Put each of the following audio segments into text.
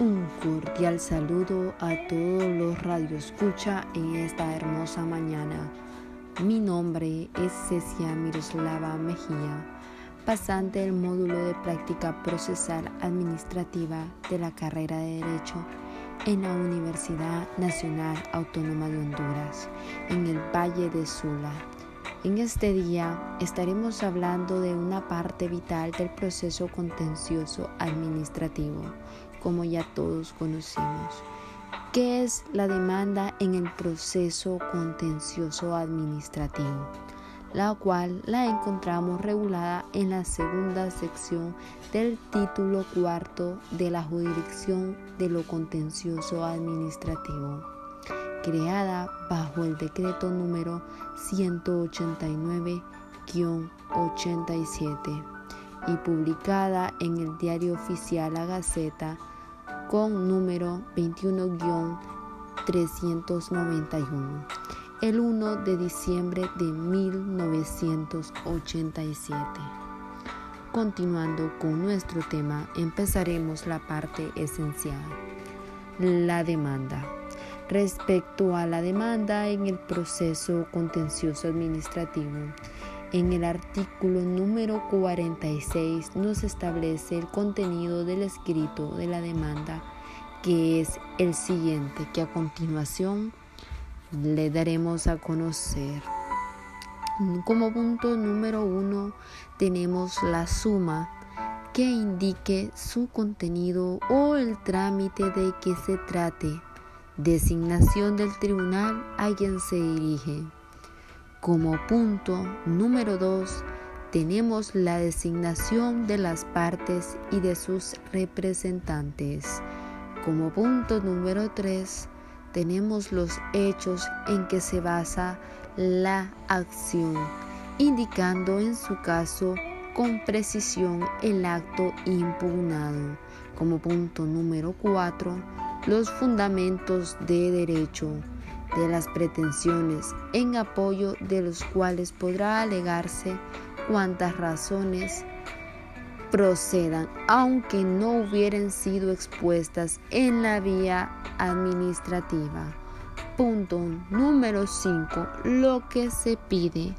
Un cordial saludo a todos los radioescucha en esta hermosa mañana. Mi nombre es Cecia Miroslava Mejía, pasante del módulo de práctica procesal administrativa de la carrera de Derecho en la Universidad Nacional Autónoma de Honduras, en el Valle de Sula. En este día estaremos hablando de una parte vital del proceso contencioso administrativo como ya todos conocemos. ¿Qué es la demanda en el proceso contencioso administrativo? La cual la encontramos regulada en la segunda sección del título cuarto de la jurisdicción de lo contencioso administrativo, creada bajo el decreto número 189-87 y publicada en el diario oficial La Gaceta con número 21-391, el 1 de diciembre de 1987. Continuando con nuestro tema, empezaremos la parte esencial, la demanda. Respecto a la demanda en el proceso contencioso administrativo, en el artículo número 46 nos establece el contenido del escrito de la demanda, que es el siguiente, que a continuación le daremos a conocer. Como punto número uno tenemos la suma que indique su contenido o el trámite de que se trate, designación del tribunal a quien se dirige. Como punto número 2 tenemos la designación de las partes y de sus representantes. Como punto número 3 tenemos los hechos en que se basa la acción, indicando en su caso con precisión el acto impugnado. Como punto número 4, los fundamentos de derecho de las pretensiones en apoyo de los cuales podrá alegarse cuantas razones procedan, aunque no hubieran sido expuestas en la vía administrativa. Punto número 5. Lo que se pide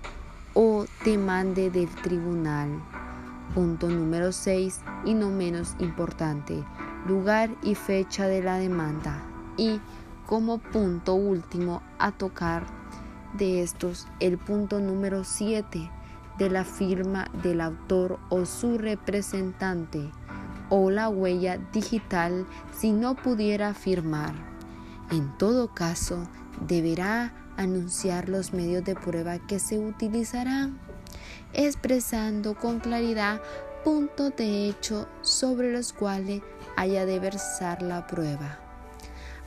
o demande del tribunal. Punto número 6 y no menos importante, lugar y fecha de la demanda. Y como punto último a tocar de estos el punto número 7 de la firma del autor o su representante o la huella digital si no pudiera firmar. En todo caso, deberá anunciar los medios de prueba que se utilizarán, expresando con claridad puntos de hecho sobre los cuales haya de versar la prueba.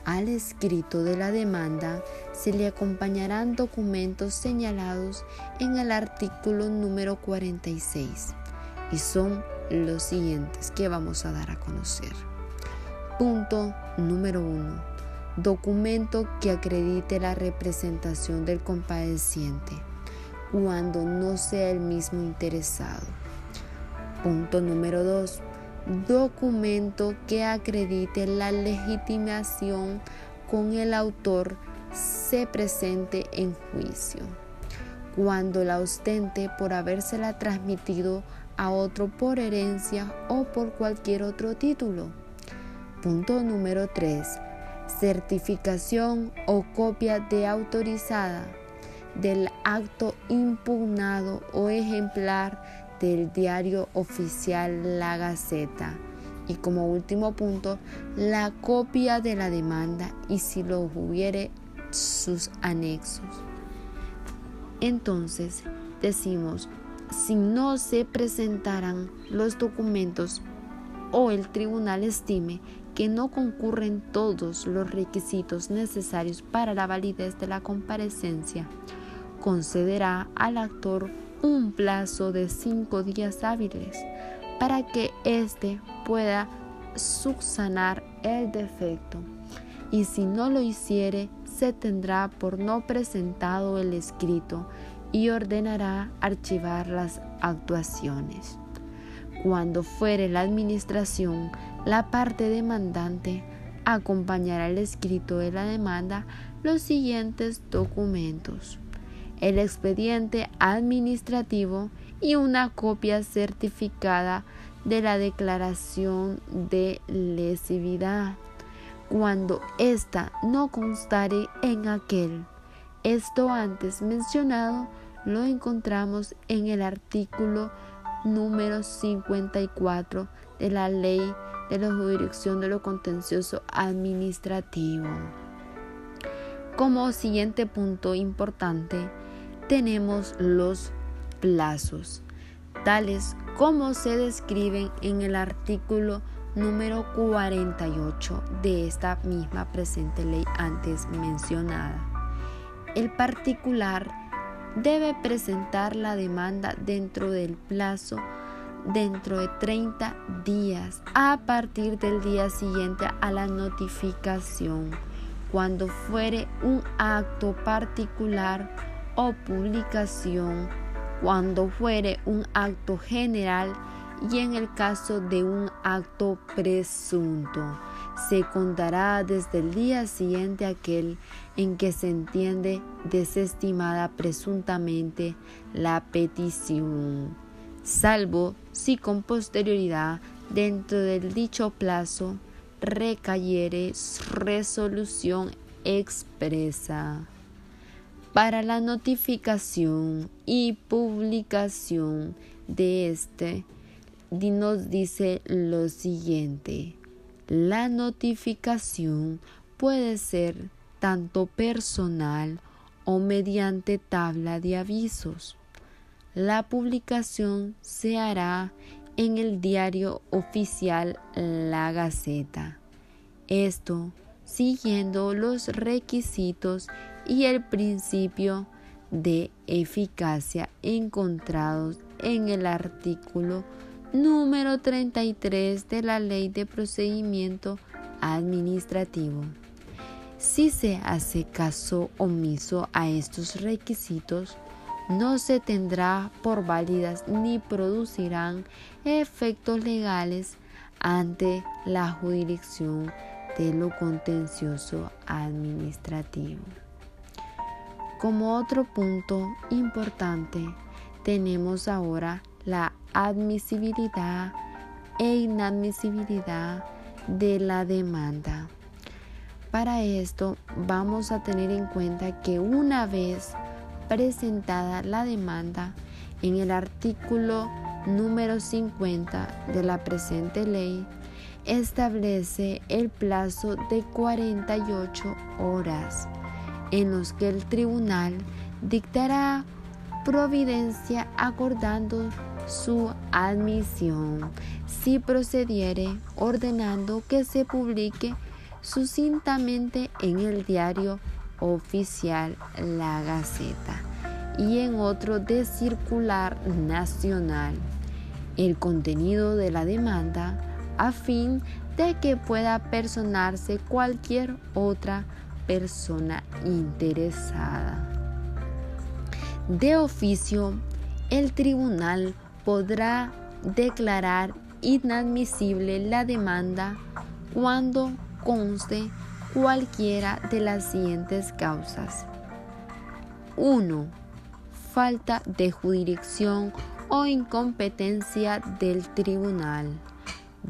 Al escrito de la demanda se le acompañarán documentos señalados en el artículo número 46 y son los siguientes que vamos a dar a conocer. Punto número 1. Documento que acredite la representación del compadeciente cuando no sea el mismo interesado. Punto número 2 documento que acredite la legitimación con el autor se presente en juicio. Cuando la ostente por habérsela transmitido a otro por herencia o por cualquier otro título. Punto número 3. Certificación o copia de autorizada del acto impugnado o ejemplar del diario oficial La Gaceta. Y como último punto, la copia de la demanda y si lo hubiere sus anexos. Entonces, decimos, si no se presentaran los documentos o el tribunal estime que no concurren todos los requisitos necesarios para la validez de la comparecencia, concederá al actor un plazo de cinco días hábiles para que éste pueda subsanar el defecto y si no lo hiciere se tendrá por no presentado el escrito y ordenará archivar las actuaciones. Cuando fuere la administración la parte demandante acompañará al escrito de la demanda los siguientes documentos. El expediente administrativo y una copia certificada de la declaración de lesividad cuando ésta no constare en aquel. Esto antes mencionado lo encontramos en el artículo número 54 de la Ley de la Jurisdicción de lo Contencioso Administrativo. Como siguiente punto importante, tenemos los plazos, tales como se describen en el artículo número 48 de esta misma presente ley antes mencionada. El particular debe presentar la demanda dentro del plazo dentro de 30 días a partir del día siguiente a la notificación, cuando fuere un acto particular o publicación, cuando fuere un acto general y en el caso de un acto presunto. Se contará desde el día siguiente aquel en que se entiende desestimada presuntamente la petición, salvo si con posterioridad dentro del dicho plazo recayere resolución expresa. Para la notificación y publicación de este, nos dice lo siguiente. La notificación puede ser tanto personal o mediante tabla de avisos. La publicación se hará en el diario oficial La Gaceta. Esto siguiendo los requisitos y el principio de eficacia encontrados en el artículo número 33 de la Ley de Procedimiento Administrativo. Si se hace caso omiso a estos requisitos, no se tendrá por válidas ni producirán efectos legales ante la jurisdicción de lo contencioso administrativo. Como otro punto importante, tenemos ahora la admisibilidad e inadmisibilidad de la demanda. Para esto vamos a tener en cuenta que una vez presentada la demanda en el artículo número 50 de la presente ley, establece el plazo de 48 horas en los que el tribunal dictará providencia acordando su admisión, si procediere ordenando que se publique sucintamente en el diario oficial La Gaceta y en otro de circular nacional. El contenido de la demanda a fin de que pueda personarse cualquier otra persona interesada. De oficio, el tribunal podrá declarar inadmisible la demanda cuando conste cualquiera de las siguientes causas. 1. Falta de jurisdicción o incompetencia del tribunal.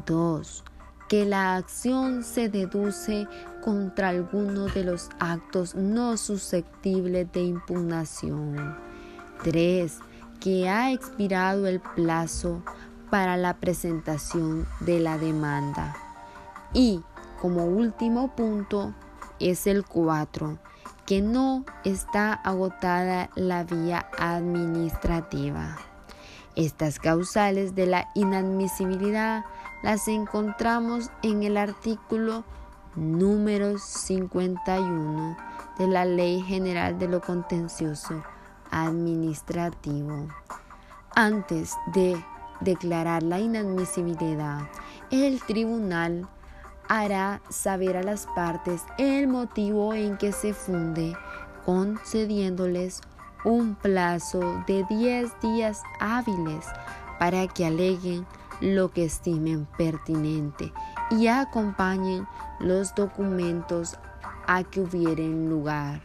2. Que la acción se deduce contra alguno de los actos no susceptibles de impugnación. 3. Que ha expirado el plazo para la presentación de la demanda. Y como último punto es el 4, que no está agotada la vía administrativa. Estas causales de la inadmisibilidad las encontramos en el artículo número 51 de la Ley General de lo Contencioso administrativo. Antes de declarar la inadmisibilidad, el tribunal hará saber a las partes el motivo en que se funde, concediéndoles un plazo de 10 días hábiles para que aleguen lo que estimen pertinente y acompañen los documentos a que hubieren lugar.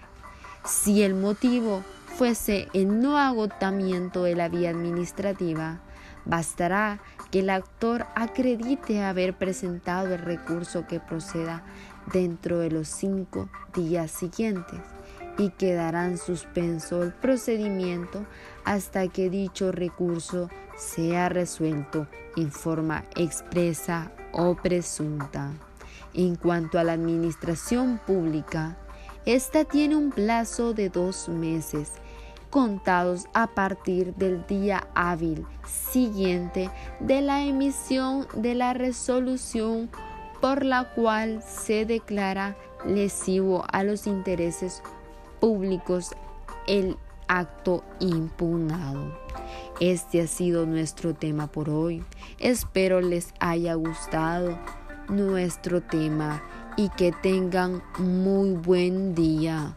Si el motivo fuese el no agotamiento de la vía administrativa, bastará que el actor acredite haber presentado el recurso que proceda dentro de los cinco días siguientes y quedará en suspenso el procedimiento hasta que dicho recurso sea resuelto en forma expresa o presunta. En cuanto a la administración pública, esta tiene un plazo de dos meses contados a partir del día hábil siguiente de la emisión de la resolución por la cual se declara lesivo a los intereses públicos el acto impugnado. Este ha sido nuestro tema por hoy. Espero les haya gustado nuestro tema y que tengan muy buen día.